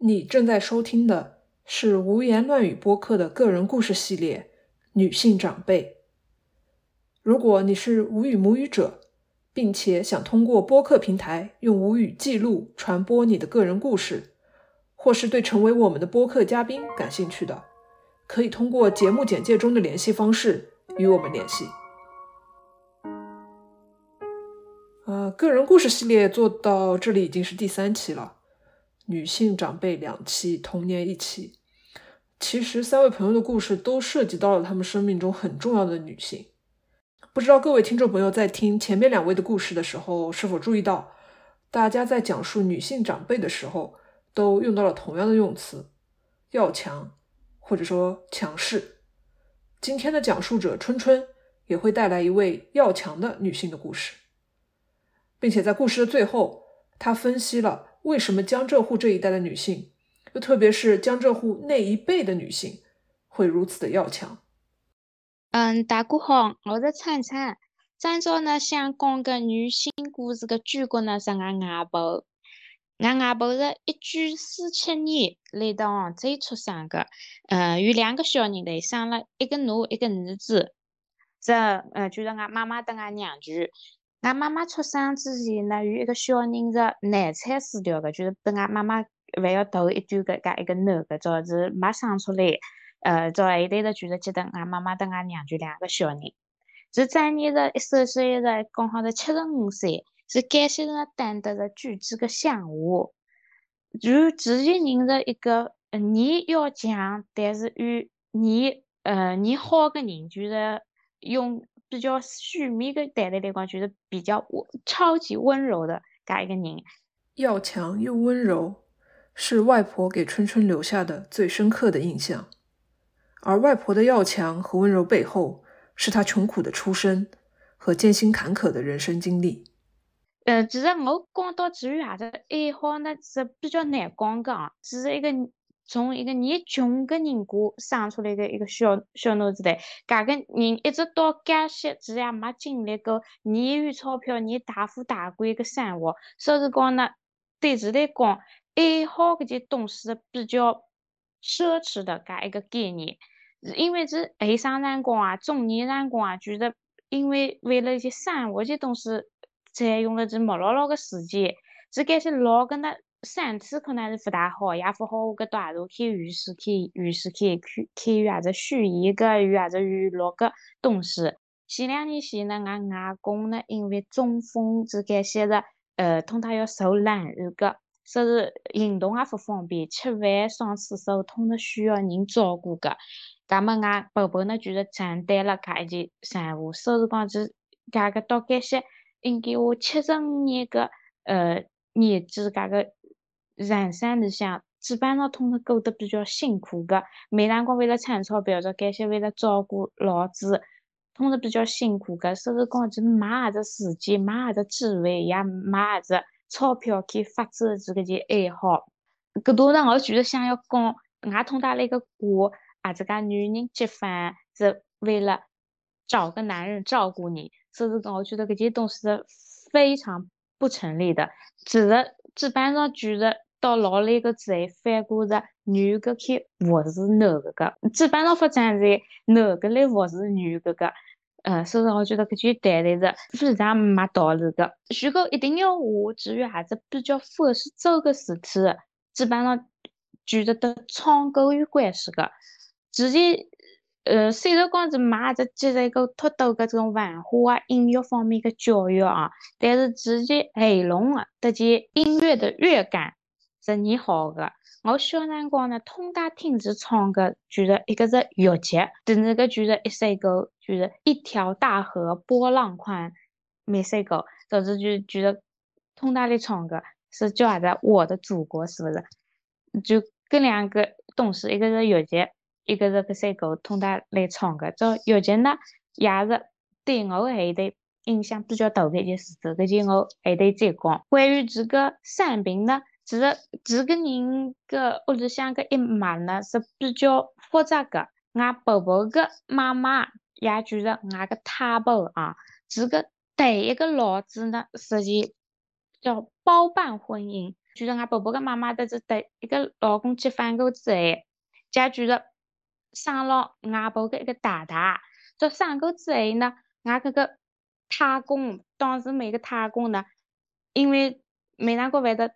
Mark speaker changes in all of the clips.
Speaker 1: 你正在收听的是无言乱语播客的个人故事系列《女性长辈》。如果你是无语母语者，并且想通过播客平台用无语记录、传播你的个人故事，或是对成为我们的播客嘉宾感兴趣的，可以通过节目简介中的联系方式与我们联系。呃，个人故事系列做到这里已经是第三期了，女性长辈两期，童年一期。其实三位朋友的故事都涉及到了他们生命中很重要的女性。不知道各位听众朋友在听前面两位的故事的时候，是否注意到，大家在讲述女性长辈的时候，都用到了同样的用词“要强”或者说“强势”。今天的讲述者春春也会带来一位要强的女性的故事，并且在故事的最后，她分析了为什么江浙沪这一带的女性，又特别是江浙沪那一辈的女性，会如此的要强。
Speaker 2: 嗯，大家好，我是灿灿。今朝呢，想讲个女性故事的主角呢是俺外婆。俺外婆是一九四七年来到杭州出生的，嗯，有两个小人嘞，生了一个女一个儿子。这，呃，就是俺妈妈跟俺娘舅。俺妈妈出生之前呢，有一个小人是难产死掉的，就是被俺妈妈还要头一丢个，噶一个男的，早是没生出来。呃，早一代的就是记得俺妈妈跟俺娘就两个小人。是今年的一手岁日刚好是七十五岁，是感谢人担得着举子个香火。就自己人是一个你要强，但是与你呃你好的人，就是用比较虚面的态度来讲，就是比较温超级温柔的噶一个人。
Speaker 1: 要强又温柔，是外婆给春春留下的最深刻的印象。而外婆的要强和温柔背后，是她穷苦的出身和艰辛坎坷的人生经历。
Speaker 2: 呃，其实我讲到至于啥子爱好呢，是比较难讲的。只是一个从一个你穷个人家生出来的一个小小女子来，搿个人一直到介些，其实也没经历过你有钞票、你大富大贵的生活。所以讲呢，对其来讲，爱好搿件东西比较。奢侈的搿一个概念，因为是后生辰光啊，中年人讲啊，就是因为为了一些生活些东西，占用了这木老老的时间，是搿些老个呢，身体可能是勿大好，也勿好搿到阿头去浴室去浴室去去去有啥子虚拟个有啥子娱乐个东西。前两年前呢，俺外公呢，因为中风，是搿些的，呃，通常要受冷雨个。说是运动也不方便，吃饭、上厕所，通常需要人照顾个。咁么，俺婆婆呢，就是承担了搿一件任务。所以讲，是搿个到搿些，应该我七十五年个呃年纪，搿个人生里向，基本上通常过得比较辛苦个。每辰光为了赚钞票，做搿些为了照顾老子，通常比较辛苦个。所以讲，就没啥子时间，没啥子机会，也没啥子。钞票去发展这个件爱好，搿多呢，我就是想要讲，俺通达了一个过，啊，这个女人结婚是为了找个男人照顾你，所以讲，我觉得搿些东西是非常不成立的。其实基本上就是到老了个之后，反过是女个去服侍男个个，基本上发展是男个来服侍女个个。呃，所以我觉得搿句谈的是非常没道理的。如果一定要我至于啥子比较符合这个事体，基本上就是跟唱歌有关系的。之前，呃，虽然讲是没啥子接受过太多的这种文化啊、音乐方面的教育啊，但是直接喉咙啊，直接音乐的乐感是你好的。我小辰光呢，通大听是唱个，就是一个是乐节，第二个就是一首歌，就是一条大河波浪宽，没首歌，导致就觉得通大的唱个是叫啥子？我的祖国是不是？就搿两个东西，一个是乐节，一个是搿首歌，通大来唱个。这乐节呢，也是对我后头影响比较大的一件事情。搿就我后头再讲。关于这个生病呢？其实这个人个屋里向个一脉呢是比较复杂的。俺婆婆个妈妈，也就是俺个太婆啊，这个第一个老子呢，实际叫包办婚姻，就是俺婆婆个妈妈的这第一个老公结婚过之后，家就是生了俺婆的一个大大。这生过之后呢，俺这个太公当时每个太公呢，因为没那个会得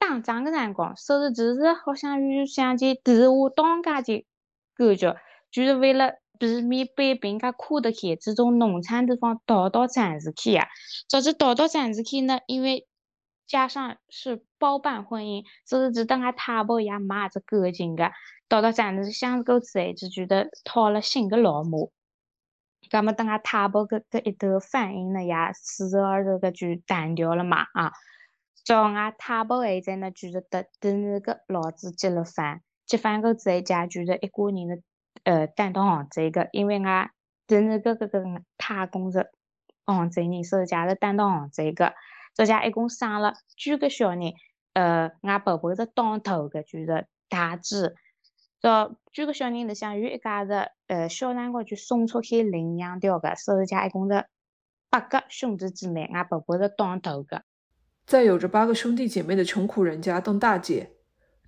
Speaker 2: 打仗的辰光，所以其实好像有像件地下当家的感觉，就是为了避免被别人家看得起，这种农村地方逃到城市去呀。早知逃到城市去呢，因为加上是包办婚姻，所以就等俺太婆也没啥感情的。逃到城市相处之后，就觉得讨了新的老母。那么等俺太婆搿搿一段反应呢，也自然而然的就淡掉了嘛啊。叫俺太婆现在呢，就是得第二个老子结了婚，结婚过之后，家就是一家人的呃担当杭州个，因为俺第二个搿个太公是杭州人，所以家是担当杭州个。这家一共生了九个小人，呃，俺婆婆是当头的，就是大姐。这九个小人里向有一家是，呃，小辰光就送出去领养掉的，所以家一共是八个兄弟姐妹，俺婆婆是当头的。
Speaker 1: 在有着八个兄弟姐妹的穷苦人家当大姐，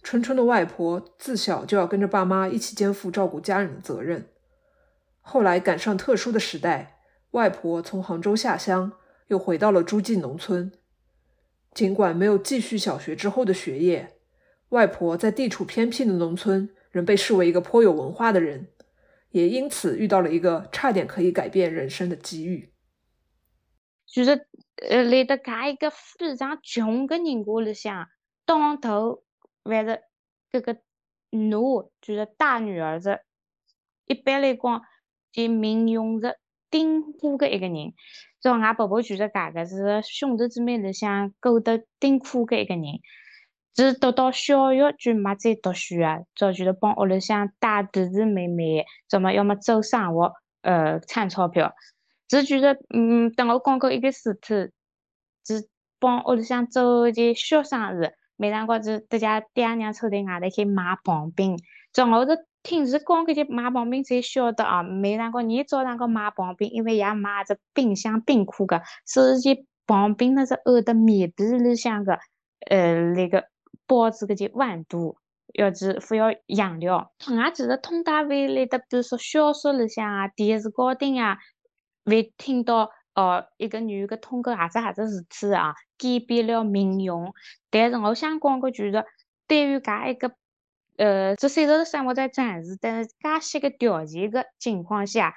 Speaker 1: 春春的外婆自小就要跟着爸妈一起肩负照顾家人的责任。后来赶上特殊的时代，外婆从杭州下乡。又回到了诸暨农村。尽管没有继续小学之后的学业，外婆在地处偏僻的农村仍被视为一个颇有文化的人，也因此遇到了一个差点可以改变人生的机遇。
Speaker 2: 就是呃，来到搿一个非常穷的人家里向，当头还是这个奴，就是大女儿子，一般来讲就命运是顶苦的一个人。这俺婆婆就是搿个是兄弟姊妹里向过得顶苦的一个人，只读到小学就没再读书啊，就就是帮屋里向带弟弟妹妹，怎么要么做生活，呃，赚钞票。只觉得，嗯，等我讲过一个事体，只帮屋里向做一件小生意，每辰光就大家爹娘凑在外头去买棒冰，正好是。听是讲搿些买棒冰才晓得啊，每辰光你早上个买棒冰，因为也买啥子冰箱冰库个，所以棒冰那是按的面皮里向个呃那个包子搿些温度，要是不要养料。俺其实通达未来的，比如说小说里向啊、电视高头啊，会听到哦一个女个通过啥子啥子事体啊，改变了命运。但是我想讲个就是，对于噶一个。呃，这虽然是生活在城市，但是介些个条件个情况下，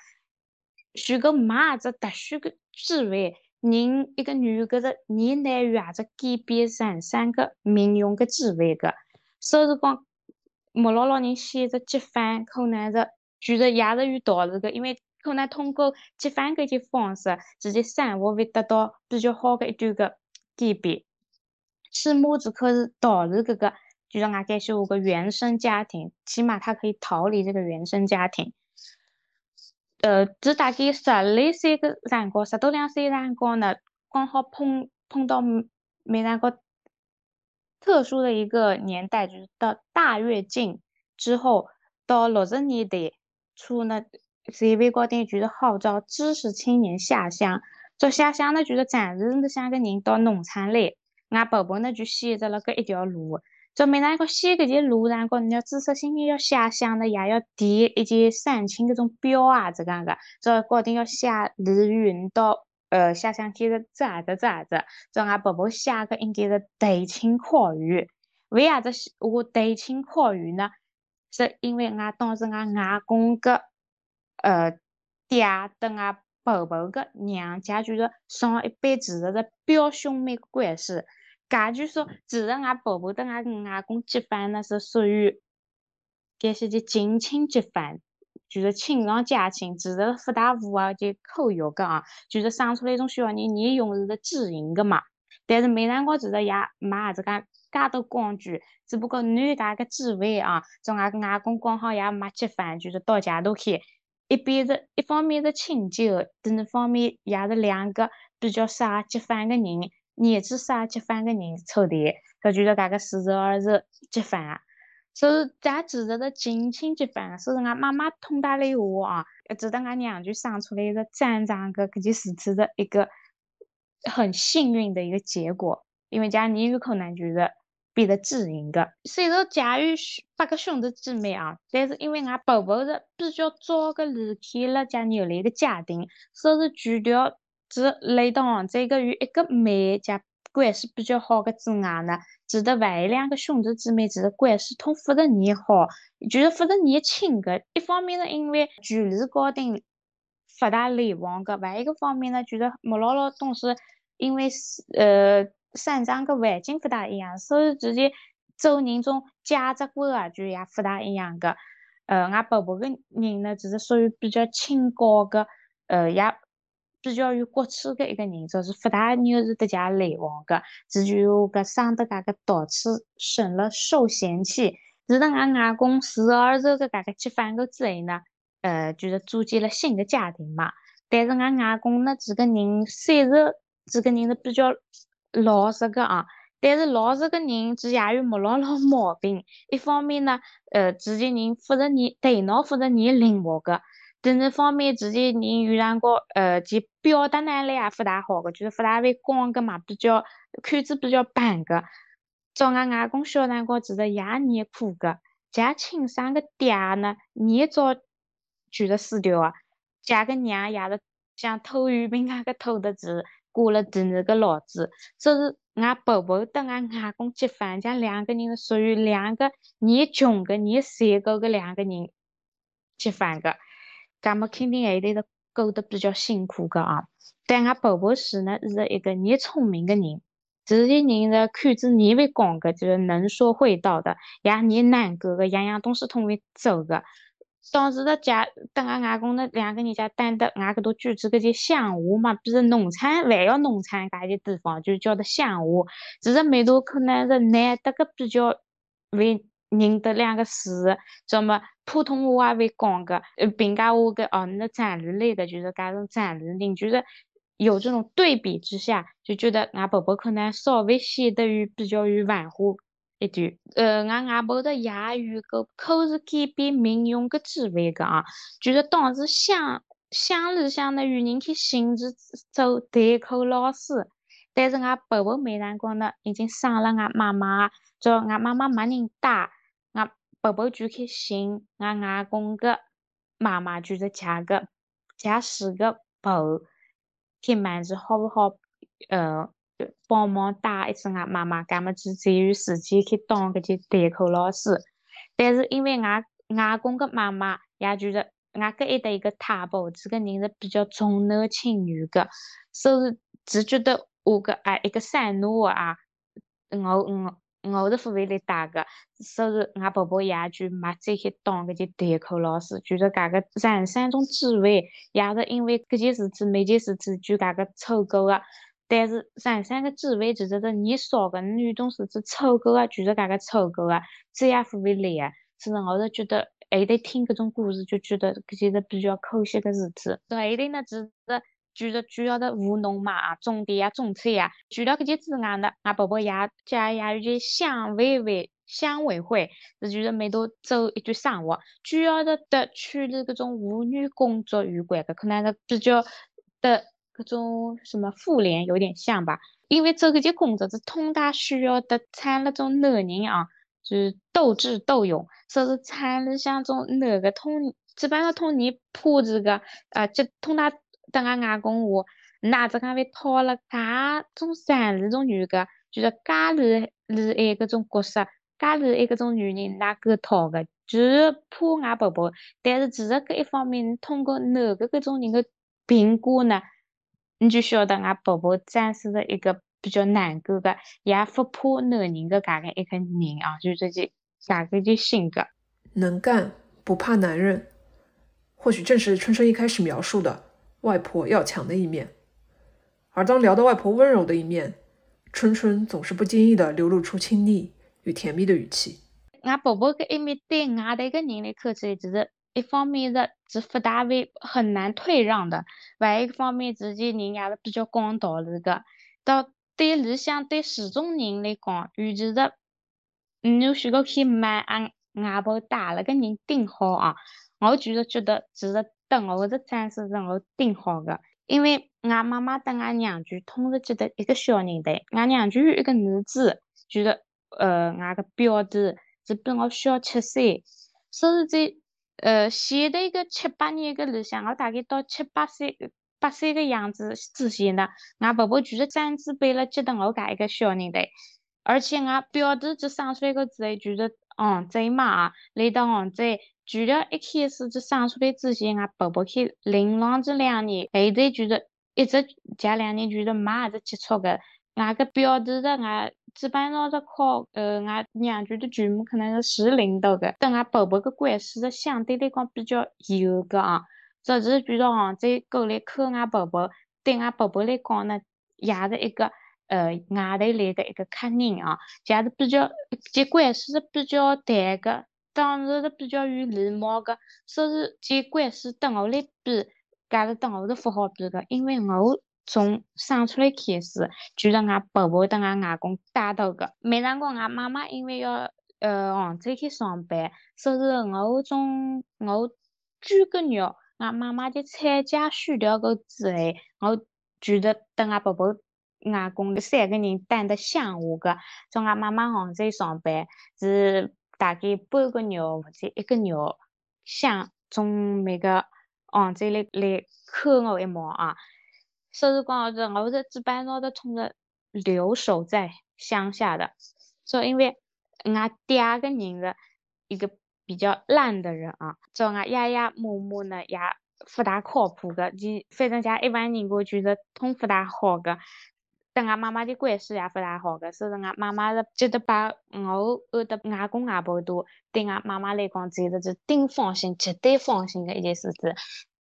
Speaker 2: 如果没啥子特殊个机会，人一个女个是你难于啥子改变人生个命运个机会个。所以讲，莫老老人选择结婚，可能是觉得也是有道理个，因为可能通过结婚搿些方式，自己生活会得到比较好的一段个改变。起码只可以逃离搿个。就让俺感受我个原生家庭，起码他可以逃离这个原生家庭。呃，只大概十来岁个辰光，十多两岁辰光呢，刚好碰碰到没那个特殊的一个年代，就是到大跃进之后，到六十年代初呢，社会高头就是号召知识青年下乡。做下乡呢，就是暂时的想个人到农村来，俺婆婆呢就选择了搿一条路。就每那个写搿条路上，讲你要知识青年要下乡呢，也要填一件申请搿种表啊，这样个，这高头要写离云到呃下乡去的咋子咋子，这俺婆婆写个应该是对青考语。为啥子我对青考语呢？是因为俺当时俺外公个呃爹跟俺婆婆个娘家就是上一辈其实是表兄妹关系。噶就说，其实俺婆婆跟俺外公结婚那，是属于，搿些就近亲结婚，就是亲上加亲，其实不大符合就口语个啊，就是生出来一种小人，你用的是基因个嘛。但是没辰光其实也没啥子介介多光据，只不过男家个机会啊，从俺外公刚好也没结婚，就是到家都去，一边是一方面是亲旧，另一方面也是两个比较适合结婚个人。年纪啥结婚个人凑的，他觉得搿个自然而然结婚，所以咱其实是近亲结婚，所以俺妈妈通达了话啊，直到俺娘就生出来一个正常个搿件事体的一个很幸运的一个结果，因为家你有可能就是变得知音的。虽然家有八个兄弟姐妹啊，但是因为俺婆婆是比较早个离开了家原来的家庭，所以除掉只来到杭州个与一个妹家关系比较好的之外呢，其他还有两个兄弟姐妹其实关系同负责人好，就是负责人亲个。一方面是因为距离高定。不大来往个，还一个方面呢，就是莫老老东西，因为是呃生长个环境不大一样，所以直接做人种价值观啊就也不大一样个。呃，俺婆婆个人呢，就是属于比较清高个，呃，也比较有骨气个一个人，就是不大愿意得家来往个，只有个生得噶个倒气，生了受嫌弃。直到俺外公四儿子个噶个结婚个之后呢。呃，就是组建了新的家庭嘛。但是俺外公呢，这个人虽然这个人是比较老实个啊，但是老实个人其实也有没老老毛病。一方面呢，呃，自己人负责你头脑负责你灵活个；，另一方面，自己人有辰光呃，其表达能力也不大好个，就是不大会讲个嘛，比较口子比较板个。找俺外公小辰光其实也念苦个，家亲生个爹呢，念早。就是死掉啊！家个娘也是像偷鱼饼那个偷的字，过了第二个老子。这是俺婆婆跟俺外公结婚，家两个人属于两个你穷个你三个个两个人结婚个，那么肯定还得是过得比较辛苦个啊。但俺婆婆是呢是一个你聪明个人，这些人的口子你会讲个，就是能说会道的，也你难过个，样样东西通会走个。当时的家，等俺外公那两个人家等的，俺搿头住址搿些乡下嘛，不是农村，还要农村搿些地方，就叫的乡下。其实没多可能是难得个比较会认得两个字，怎么普通话会讲个，呃，平家话个哦，那站里来的就是搿种站里人，就是有这种对比之下，就觉得俺婆婆可能稍微显得有比较有文化。一段，呃，俺外婆的哑语个口是改变命运个机会个啊，就是当时乡乡里向的有人去寻去做代课老师，但是俺婆婆没辰光呢，已经伤了俺妈妈，叫俺妈妈没人带，俺婆婆就去寻俺外公个妈妈，就是嫁个嫁四个婆，去问是好不好，呃。帮忙带一次俺妈妈，干么子才有时间去当搿些代课老师。但是因为俺外公个妈妈，也就是俺搿一代一个太婆，这个人是比较重男轻女个，所以只觉得我个啊一个三女啊，我我我是不会来带个，所以俺婆婆也就没再去当搿些代课老师。就是搿个人生中机会，也是因为搿件事体，每件事体就搿个错过个。但是人生个机会其实是你少个，你有种事体凑够啊，就是搿个凑够个，再也不会来个。所以我是觉得还得听各种故事，就觉得搿些是比较可惜个事体。还得呢，只是就是主要的务农嘛，种地啊，种菜啊。除了搿些之外呢，俺婆婆也家也有些乡委会、乡委会，就是每多做一段生活，主要的的处理各种妇女工作有关的，可能是比较的。各种什么妇联有点像吧，因为做搿些工作是通大需要的产那种男人啊，就是斗智斗勇，所以产里向种男个通，基本上通你铺这个，呃，就通大等俺外公话，哪只讲会讨了噶种善里种女个，就是家里里爱搿种角色，家里爱搿种女人哪个讨个，就是怕俺婆婆，但是其实搿一方面通过男个搿种人个评估呢。你就晓得俺婆婆展示了一个比较难过的，也不怕男人的噶个一个人啊，就这些噶个的性格，
Speaker 1: 能干不怕男人，或许正是春春一开始描述的外婆要强的一面。而当聊到外婆温柔的一面，春春总是不经意的流露出亲昵与甜蜜的语气。
Speaker 2: 俺婆婆搿一面对外的一个人来看起来，就是。一方面是是不大会很难退让的，还一个方面自己人也是比较讲道理的。到对理想对始终人来讲，尤其是你有许个去买俺外婆带了个人顶好啊，我就是觉得其实等我是暂时是我顶好的。因为俺妈妈跟俺娘舅同时记得一个小人的，俺娘舅有一个儿子，就是呃，俺个表弟是比我小七岁，所以在呃前头一个七八年个里向，我大概到七八岁八岁个样子之前呢，俺婆婆就是专子背了记得我家一个小人头，而且俺表弟就生出来个之后就是杭州嘛，来到杭州。除了一开始就生出来之前，俺婆婆去领养这两年，后头就是一直这两年就是没啥子接触个。俺个表弟的俺基本上是靠呃俺娘舅的舅母可能是市领导的，跟俺婆婆的关系是相对来讲比较友个啊。只是觉得杭州过来看俺婆婆，对俺婆婆来讲呢，也是一个呃外头来的一个客人啊，也是比较这关系是比较淡个。当时是比较有礼貌个，所以这关系跟我来比，搿是跟我是不好比的，因为我从生出来开始，就是俺婆婆跟俺外公带到个。每辰光俺妈妈因为要呃杭州去上班，所以我从我九个月，俺妈妈的产假休掉个之后，我觉得等俺婆婆、外公三个人待得相互个。从俺妈妈杭州上班是。大概半个月或者一个月，想从那个杭州来来看我一毛啊。所以讲是我是基本上都从着留守在乡下的。所以因为俺爹个人是一个比较懒的人啊，做俺爷爷母母呢也不大靠谱个，就反正家一般人我觉得通不大好个。跟俺妈妈的关系也不大好个，所以俺妈妈是觉得把我按的外公外婆多，对俺妈妈来讲简直是顶放心、绝对放心的一件事情。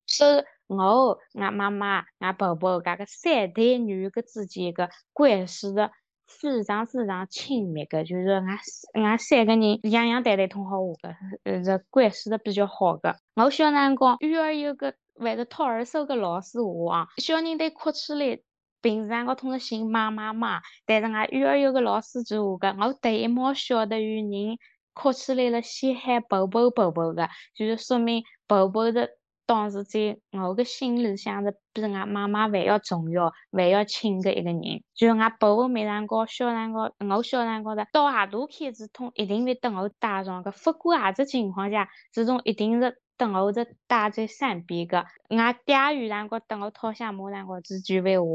Speaker 2: 所以我、俺妈妈、俺婆婆搿个三代女个之间个关系是非常非常亲密个，就是俺俺三个人样样代代通好话个，呃，这关系是比较好个。我小辰光幼儿有个会得托儿所个老师话啊，小人得哭起来。平时我通常姓妈妈嘛，但是俺幼儿园个老师就话个，我第一毛晓得有人哭起来了，先喊婆婆婆婆个，就是说明婆婆的当时在我个心里想着比俺妈妈还要重要、还要亲的一个人。就是俺婆婆每辰光小辰光，我小辰光的到何大开始痛，一定会等我带上个，不管何只情况下，这种一定是。等我是带在身边个，俺爹有辰光等我讨下马辰光只句闲话。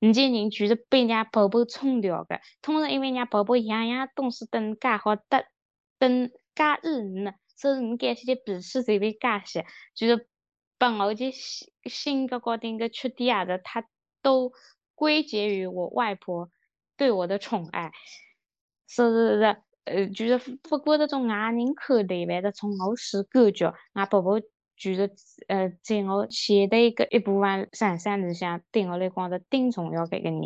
Speaker 2: 你这人就是被人家婆婆冲掉的，通常因为人家婆婆样样东西等介好，得等介恩呢，所以你该些的脾气才会介些，就是把我的性格高头个缺点啊的，他都归结于我外婆对我的宠爱，所以是呃，就是不过这种外人看待，反正从我是感觉，俺婆婆。就是呃，在我前头个一部分人生里向，对我来讲是顶重要的一个人，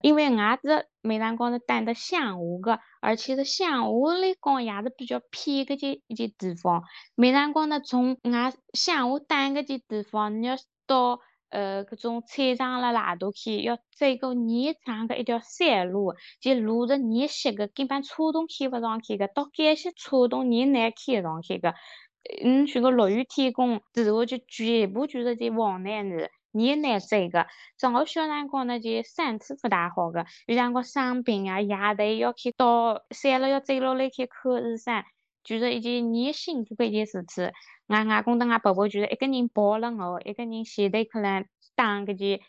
Speaker 2: 因为俺是每辰光是待得乡下个，而且是乡下来讲也是比较偏个些一些地方。每辰光呢，从俺乡下待个些地方，你要到呃，各种菜场啦哪都去，要走个泥长个一条山路，就路是泥稀个，根本车都开不上去个，到这些车都泥难开上去个。嗯，去个落雨天公，之后就全部就是在往南里，你难走个。正好小辰光呢，就身体不大好个，有辰光生病啊，夜头要去到山了要走路来去看医生，就是一件你辛苦的一件事体。俺外公跟俺婆婆就是一个人抱了我，一个人前头可能打个件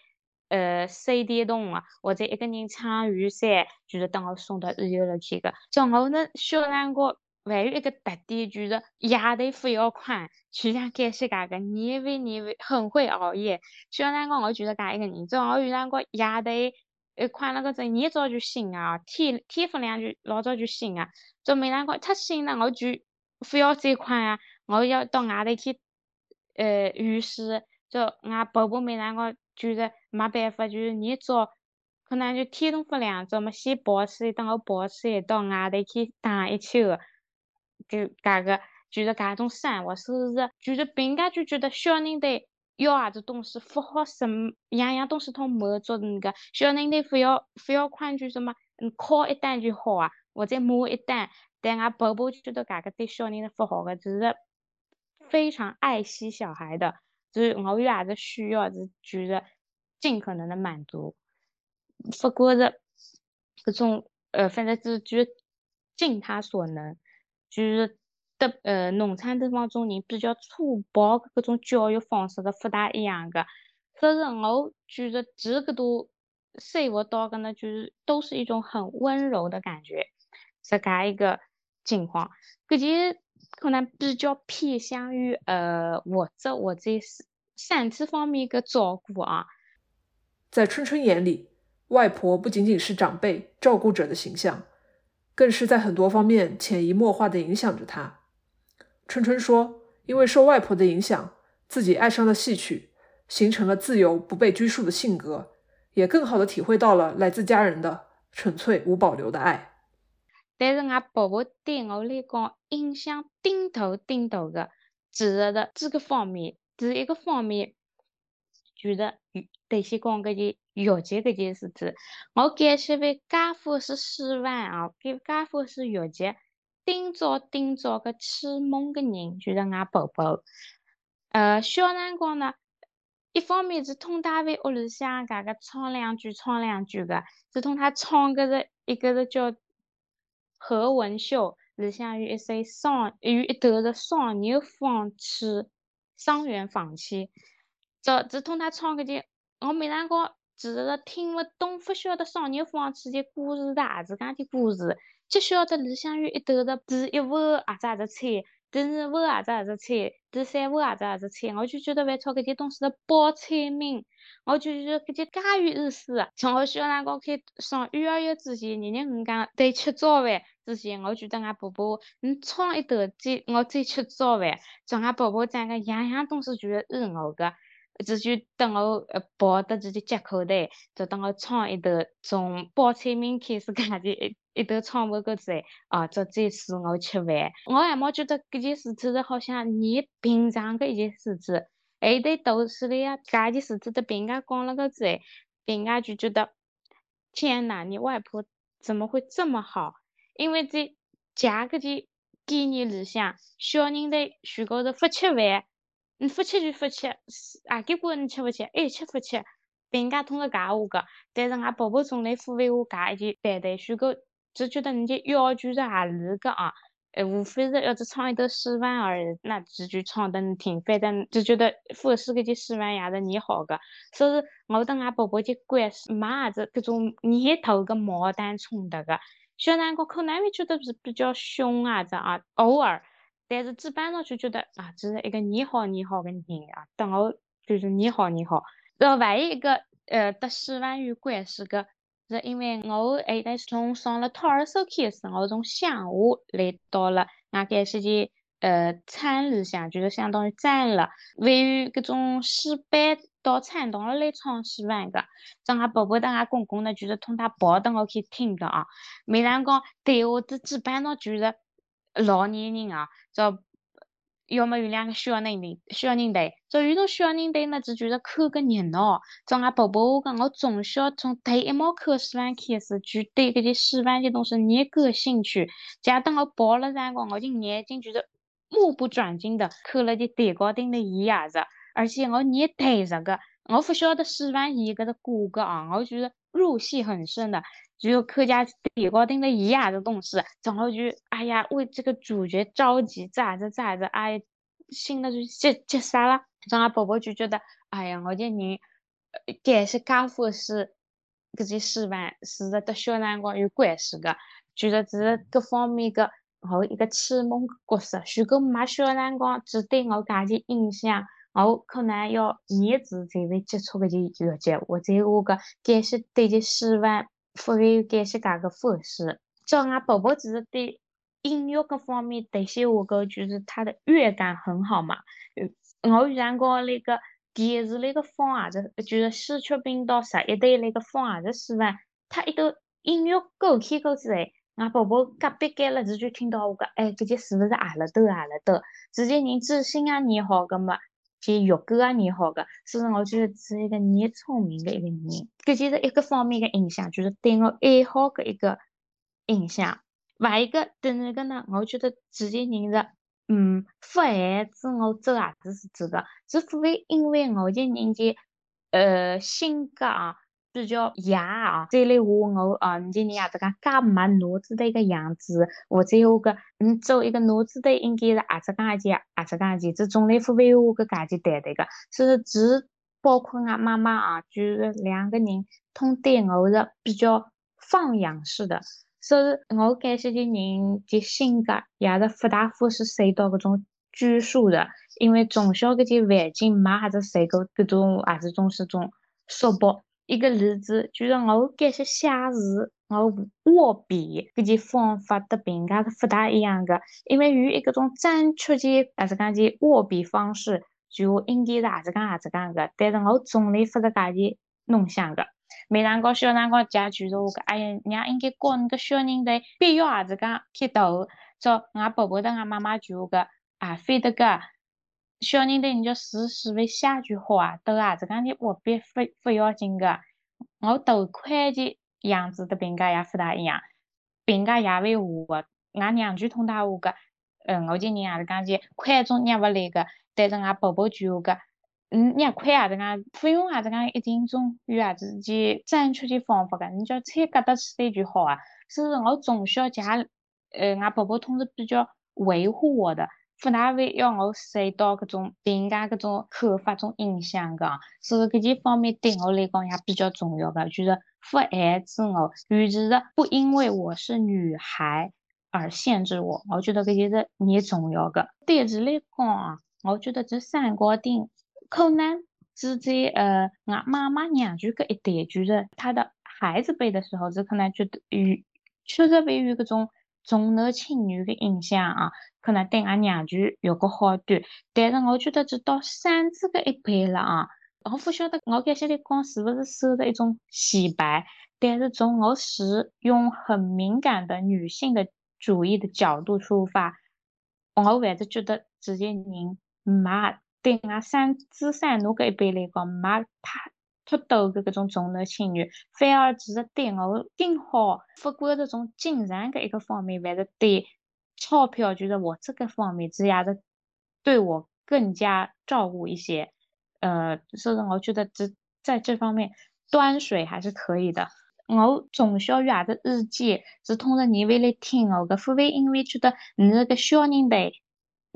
Speaker 2: 呃手电筒啊，或者一个人撑雨伞，就是等我送到医院里去个。正好那小辰光。还有一个特点就是夜头不要困，就像感谢搿个年为年为很会熬夜。小辰光我觉得搿一个人，正好有辰光夜头呃困了个阵，一早就醒啊，天天不亮就老早就醒啊。就每辰光他醒了，我就不要再困啊，我要到外头去呃浴室。就俺婆婆每辰光就是没办法，就是一早可能就天不亮，怎么先抱起来，等我抱起来到外头去打一球。就搿个，就是搿种生活，是不是？就是别人家就觉得小人头要啥子东西，不好什么样样东西都满足那个小人头，不要不要抗拒什么，嗯，靠一单就好啊，或者摸一单。但俺婆婆觉得搿个对小人头不好个，就是非常爱惜小孩的。就是我有啥子需要，是觉得尽可能的满足。不过是各种呃，反正就是就尽他所能，就是的呃，农村地方种人比较粗暴各种教育方式的不大一样的。所以我觉得这个都生活到的呢，就是都是一种很温柔的感觉，是噶一个情况。搿些可能比较偏向于呃，或者或者是身体方面的照顾啊。
Speaker 1: 在春春眼里，外婆不仅仅是长辈照顾者的形象，更是在很多方面潜移默化的影响着她。春春说，因为受外婆的影响，自己爱上了戏曲。形成了自由不被拘束的性格，也更好的体会到了来自家人的纯粹无保留的爱。
Speaker 2: 但是，俺婆婆对我来讲影响顶头顶头的，其实的几个方面。第一个方面，就是得先讲搿件药剂搿件事体。我感谢为家父是四万啊，给家父是药剂，顶早顶早个启蒙个人就是我婆婆。呃，小辰光呢。一方面是通他为屋里向搿个唱两句唱两句个，是通他唱搿是一个是叫何文秀，里向有一首双有一段是双牛放弃伤员放弃，这只通他唱搿件，我每辰光其实是听勿懂，勿晓得双牛放弃的故事的何是讲的故事，只晓得里向有一段是第一碗阿只阿只菜。第二碗阿只阿只菜，第三碗阿只阿只菜，我就觉得万操搿些东西是报菜名，我就觉得搿些介有意思。从我小辰光开上幼儿园之前，日日五讲在吃早饭之前，我觉得俺婆婆你唱一段再我再吃早饭，叫俺婆婆讲个样样东西就是我个。只就等我呃抱得自己接口袋，就等我唱一段从包菜名开始讲的一一段唱完个子啊，这再使我吃饭。我还没觉得搿件事体是好像你平常的一件事。体，还得读书了呀，搿件事体都别人讲了个子，别人就觉得天呐，你外婆怎么会这么好？因为在家搿件概念里向，小人在树高头不吃饭。你不吃就不吃，啊，结果你吃不吃，爱吃不吃，别人家通过讲我个，但是俺婆婆从来不为我讲一句反对，如果只觉得人家要求是合理个啊，呃，无非是要只唱一段诗范而已，那这就唱得听，反正就觉得复试搿件诗范也是你好个，所以我跟俺婆婆就关系没啥子搿种年头个矛盾冲突个，虽然我可能会觉得是比较凶啊子啊，偶尔。但是基本上就觉得啊，只是一个你好你好的人啊，等我就是你好你好。然后唯一一个呃得喜欢有关系个，是因为我还得从上了托儿所开始，我从乡下来到了俺搿些的呃村里向，就是相当于站了，位于各种戏班到村堂里来唱戏班个。像俺婆婆跟俺公公呢，就是通他抱等我去听的啊。没人讲对我这基本上就是。老年人啊，这要么有两个小人的小人队，这有种小人队呢，就觉得看个热闹。这俺婆婆讲，我从小从第一毛课戏班开始，就对搿些戏班的东西热感兴趣。假等我报了辰光，我就眼睛就是目不转睛的看了的蛋糕店的演样子，而且我热对着个，我不晓得戏班演搿个过个啊，我觉得入戏很深的。只有客家底高定的一样的东西，然后就哎呀为这个主角着急咋子咋子，哎，心里就急急啥了。然后婆婆就觉得，哎呀，我这人，感是家父是，搿些示范是的，跟小辰光有关系的，觉得只是各方面的我一个启蒙角色。如果没小辰光只对我搿些印象，我可能要年子才会接触搿些乐节，或者我个感是对这示范。不会有感些介个粉丝，叫俺婆婆只是对音乐各方面这些我个就是他的乐感很好嘛。我原光那个电视那个放啊子，就是戏曲频道十一台那个放啊子时分，他一到音乐够开够之来，俺宝宝隔壁间了就听到我个，哎，这些是不是阿拉都阿拉都？这些人自信啊，你好个嘛。就乐歌啊，你好的，所以我觉得是一个你聪明的一个人，搿就是一个方面的影响，就是对我爱好的一个影响。还一个第二个呢，我觉得这些人是，嗯，不限制我做啥子事体的，是不会因为我这人家呃性格啊比较野啊，再来话我啊，你今年也子讲介没脑子的一个样子，或者我个你做一个脑子的应该是阿子讲一阿子这种类付费我个价钱谈的个，所以只包括俺妈妈啊，就是两个人通对我是比较放养式的。所以，我感谢的人的性格也是不大会是受到各种拘束的，因为从小搿些环境没哈子受过各种还是种是种束缚。一个例子就是我感谢写字，我握笔搿些方法和别人家是不大一样的，因为有一个种正确的还是讲的握笔方式，就应该是还是讲还是讲个，但是我从来不是搿些弄想的。每当讲小辰光家就是我讲，哎呀，娘应该教那个小人的必要还是讲剃头。说俺婆婆跟俺妈妈就个啊，非得个小人对人家时时为写句话，都还是讲你握笔不不要紧个。我头快的样子跟别人家也不大一样，别人家也会画个，俺娘就同他画个，嗯，我今年也是讲起快中捏不来个，但是俺婆婆就个。嗯，你也快啊，这个不用啊，这个一定种有啊自己正确的方法个，你叫才夹得起来就好啊。所以我从小家，呃，俺婆婆同时比较维护我的，不大会要我受到搿种别人家搿种看法种影响个。所以搿些方面对我来讲也比较重要个，就是不限制我，尤其是不因为我是女孩而限制我。我觉得搿些是蛮重要个。对此来讲啊，我觉得这三个点。可能是在呃，俺妈妈娘就搿一代，就是他的孩子辈的时候，是可能觉得有确实会有搿种重男轻女的影响啊，可能对俺娘舅有个好端。但是我觉得直到三子搿一辈了啊，我不晓得我搿些里讲是不是受的一种洗白，但是从我是用很敏感的女性的主义的角度出发，我还是觉得这些人没。对俺三子三奴搿一辈来讲，没太太多的搿种重男轻女，反而其实对我更好，不管这种精神搿一个方面，还是对钞票，就是我这个方面，只要是对我更加照顾一些。呃，所以我觉得这在这方面端水还是可以的。我从小阅的日记，是通过你为了听我的，不会因为觉得你那个小人辈。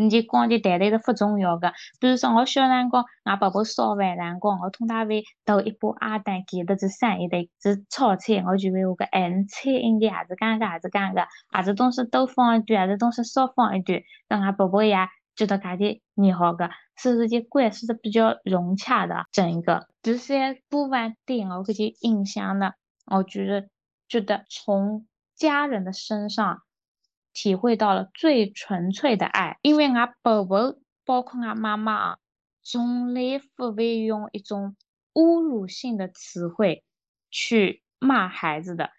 Speaker 2: 你就讲的谈谈是不重要的，比如说我小辰光，俺爸爸烧饭辰光，我同他会投一把鸭蛋，给的是生一的是炒菜，我就会我个哎，菜应该还是干个还是干个，还是东西多放一点，还是东西少放一点，让俺婆婆也觉得家的你好个，是不是就关系是比较融洽的整个？这些部分对我这些印象呢，我觉得觉得从家人的身上。体会到了最纯粹的爱，因为俺婆婆包括俺妈妈啊，从来不会用一种侮辱性的词汇去骂孩子的。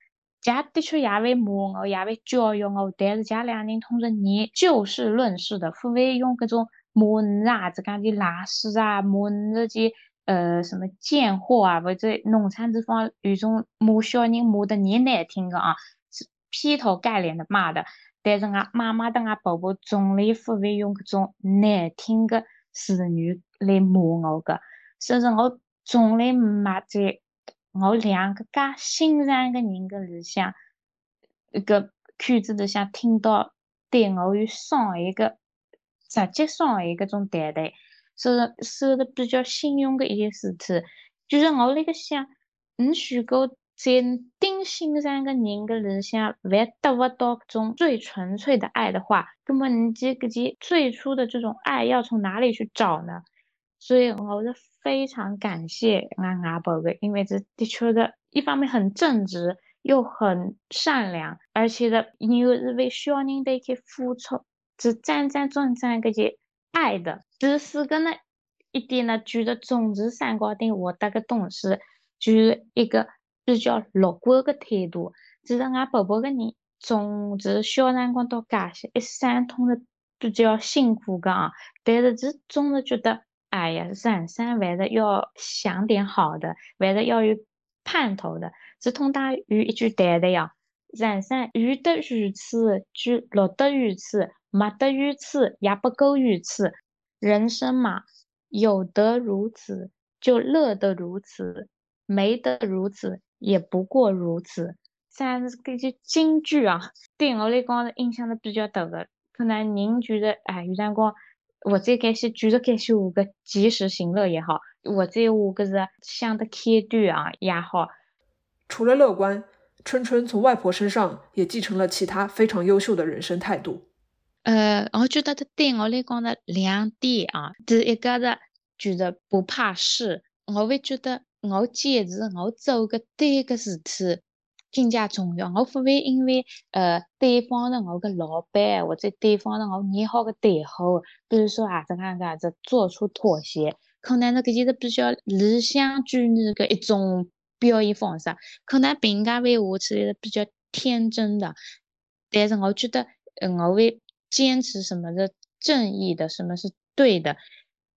Speaker 2: 家的确也会骂我，也会教育我，但是家两人同时你就事论事的，不会用各种骂你啊，这讲的拉屎啊，骂你这些呃什么贱货啊，或者农村地方有种骂小人骂的你难听的啊，是劈头盖脸的骂的。但是俺妈妈跟俺婆婆从来不会用搿种难听的词语来骂我个，甚至我从来没在我两个介欣赏的人的里向一个圈子里向听到对我有伤害的直接伤害搿种对待，所以受的比较幸运的一件事体，就是我那个想，你如果。在丁欣赏个人个里向，还得不到这种最纯粹的爱的话，那么你这个些最初的这种爱要从哪里去找呢？所以我是非常感谢俺阿宝的，因为这的确的一方面很正直，又很善良，而且的又是为小人的去付出，是真真正正个些爱的。第四个呢，一点呢，觉得种植三高定我得个东西，就一个。比较乐观的态度，其实俺婆婆个人从是小辰光到家些一生通是比较辛苦个啊，但是是总是觉得，哎呀，人生还是要想点好的，还是要有盼头的。是通达有一句台的呀，人生有得如此，就乐得如此；没得如此，也不够如此。人生嘛，有得如此，就乐得如此，没得如此，也不过如此。算是搿些京剧啊，对我来讲是影响的比较大的。可能人觉得，哎，有辰光或者搿些就是搿些我个及时行乐也好，或者我搿是想的开端啊也好。
Speaker 1: 除了乐观，春春从外婆身上也继承了其他非常优秀的人生态度。
Speaker 2: 呃，我觉得对我来讲的两点啊，第一个是觉得不怕事，我会觉得我坚持我做个对个事体更加重要。我不会因为呃对方是我个老板或者对方是我拟好的对口，比如说啊这样个子做出妥协，可能那个就是比较理想主义的一种。表现方式可能别人家会话起来是比较天真的，但是我觉得，嗯，我会坚持什么是正义的，什么是对的。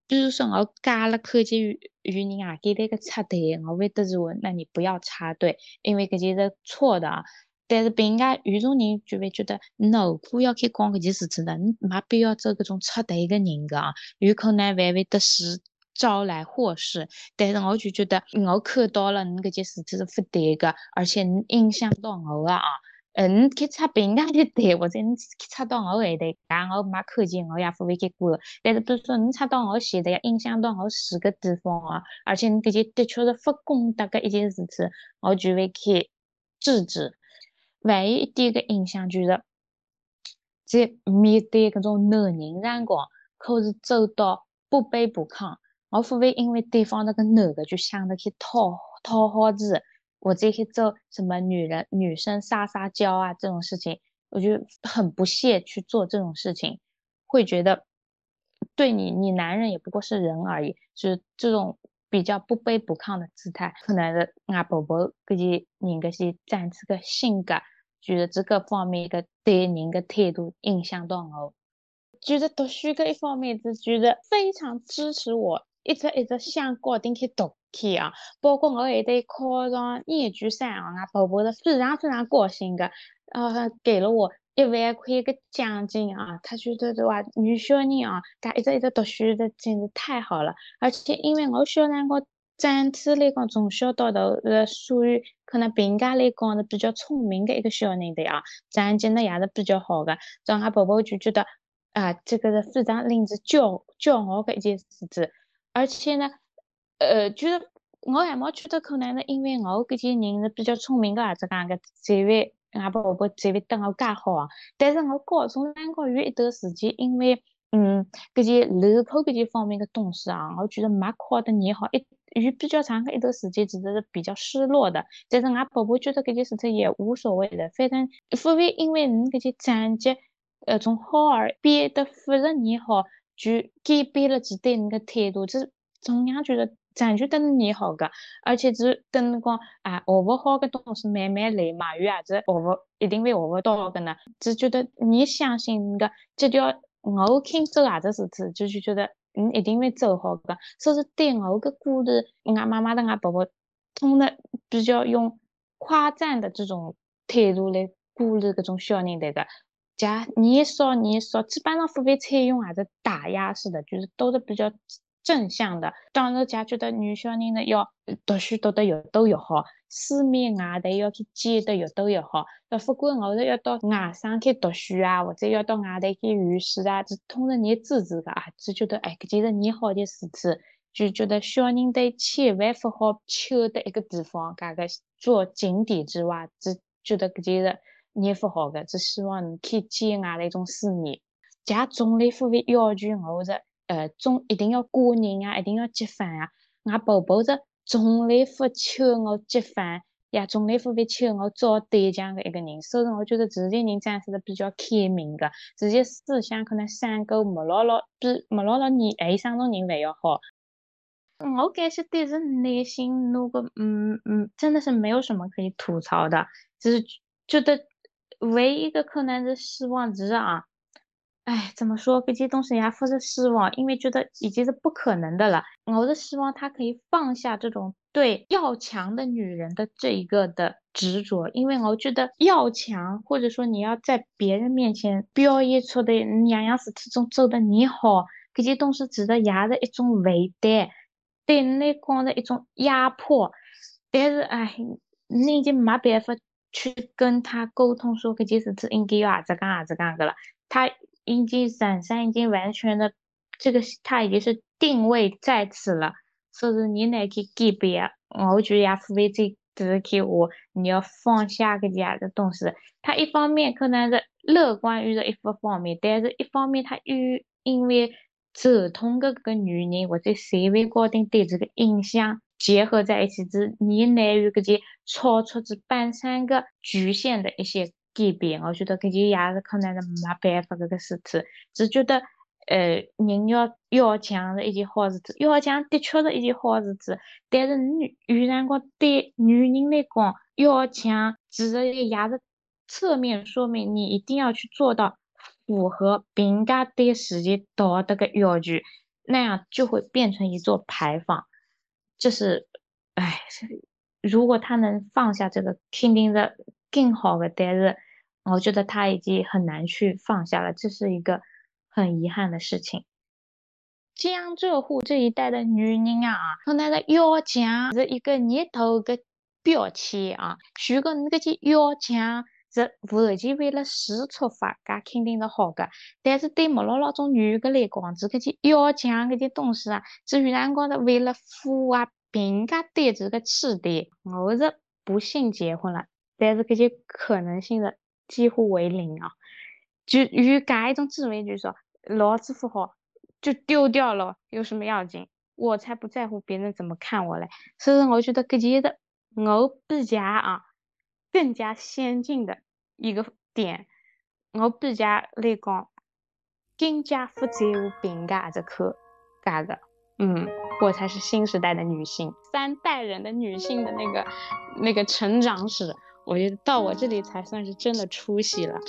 Speaker 2: 比如说，我加了口气与与人啊，给那个插队，我会得是问，那你不要插队，因为搿件是错的啊。但是别人家有种人就会觉得，哪怕要去讲搿件事情的，你没必要做搿种插队的人个啊，有可能还会得是。招来祸事，但是我就觉得我看到了你搿件事体是不对的，而且你影响到我了啊，嗯，你去插别人家的队，或者你去插到我后头，但我没看见，我也不会去管。但是比如说你插到我前头，影响到我住个地方啊，而且你这些的确是不公德的一件事情，我就会去制止。万一一点个影响就是，在面对各种男人辰光，可是做到不卑不亢。我不会因为对方那个男的就想着去讨讨好我这些做什么女人女生撒撒娇啊这种事情，我就很不屑去做这种事情，会觉得对你你男人也不过是人而已，就是这种比较不卑不亢的姿态，可能是俺婆婆搿些人搿些展示个性格，就是这个方面的对人的态度影响到我，觉得读书搿一方面是觉得非常支持我。一直一直想高定去读啊，包括我还得考上研究生啊，俺婆婆是非常非常高兴的，呃，给了我一万块个奖金啊，她觉得对吧，女小人啊，她一直一直读书的真是太好了，而且因为我小辰光整体来讲从小到大是属于可能别人家来讲是比较聪明的一个小人的啊，成绩呢也是比较好的，让俺婆婆就觉得啊，这个是非常令人骄骄傲的一件事情。而且呢，呃，就是我还没觉得可能是因为我搿些人是比较聪明个儿子讲个，才会俺婆婆才会对我介好啊。但是我高中辰光有一段时间，因为嗯，搿些路口搿些方面的东西啊，我觉得没考得你好，一有比较长的一段时间，其实是比较失落的。但是俺婆婆觉得搿件事情也无所谓的，反正不会因为你搿些成绩，呃，从好而变得不如你好。就改变了自己对你的态度，就是同样觉得成就等你好个，而且是等你讲啊，学不好的东西慢慢来嘛，有啥子学不一定会学不到的呢？只觉得你相信你的这条我肯做啥子事体，就就觉得你一定会走好的。所以对我的鼓励，俺妈妈的俺婆婆，通常比较用夸赞的这种态度来鼓励各种小人的个。加年少年少，基本上不会采用还是打压式的，就是都是比较正向的。当时家觉得女小人呢要读书读得越多越好，书面外头要去见得越多越好。那不管我是要到外省去读书啊，或者要到外头去游戏啊，是通常你支持的啊，只觉得哎，搿件是你好的事体，就觉得小人对千万不好求的一个地方，搿个做井底之蛙，只觉得搿件是。你不好的，只希望你去见外的一种世面。家从来不会要求我是呃，总一定要过年啊，一定要结婚啊。俺婆婆是从来不求我结婚，也从来不会求我找对象的一个人。所以我觉得这些人展示的比较开明的，这些思想可能三个没老老比没老老人还有三种人还要好。我感觉对是内心那个嗯嗯，真的是没有什么可以吐槽的，只是觉得。唯一的可能是希望值啊，哎，怎么说？搿些东西也不是失望，因为觉得已经是不可能的了。我是希望他可以放下这种对要强的女人的这一个的执着，因为我觉得要强，或者说你要在别人面前表现出的样样事体中做的你好，搿些东西其实也是一种伪担。对你来讲的一种压迫。但是，哎，你已经没办法去跟他沟通，说搿件事体应该要何子讲何子讲个了。他已经人生已经完全的，这个他已经是定位在此了。所以你来去改变，我觉得也付费这只是给我你要放下搿件的东西。他一方面可能是乐观于这一方方面，但是一方面他又因为走通搿个女人或者社会高头对这个影响结合在一起，是你难于搿件超出这本身个局限的一些改变。我觉得搿件也是可能是没办法搿个事体，只觉得。呃，人要要强是一件好事体，要强的确是一件好事体。但是女有辰光对女人来讲，要强其实也是侧面说明你一定要去做到符合别人家对自己道德的要求，那样就会变成一座牌坊。这是，哎，如果他能放下这个，肯定是更好的。但是我觉得他已经很难去放下了，这是一个。很遗憾的事情，江浙沪这一带的女人啊，可能是要强是一个热头的标签啊。如果你搿件要强是完全为了事出发，搿肯定是好的。但是对某老老种女的来讲，这搿件要强搿件东西啊，是有辰光是为了符合别人家对这个期待。我是不幸结婚了，但是搿些可能性的几乎为零啊。就有搿一种滋味，就是说。老子不好就丢掉了，有什么要紧？我才不在乎别人怎么看我嘞。所以我觉得搿件的我比较啊更加先进的一个点，我比较来讲更加不在乎别人这口价个。嗯，我才是新时代的女性，三代人的女性的那个那个成长史，我觉得到我这里才算是真的出息了。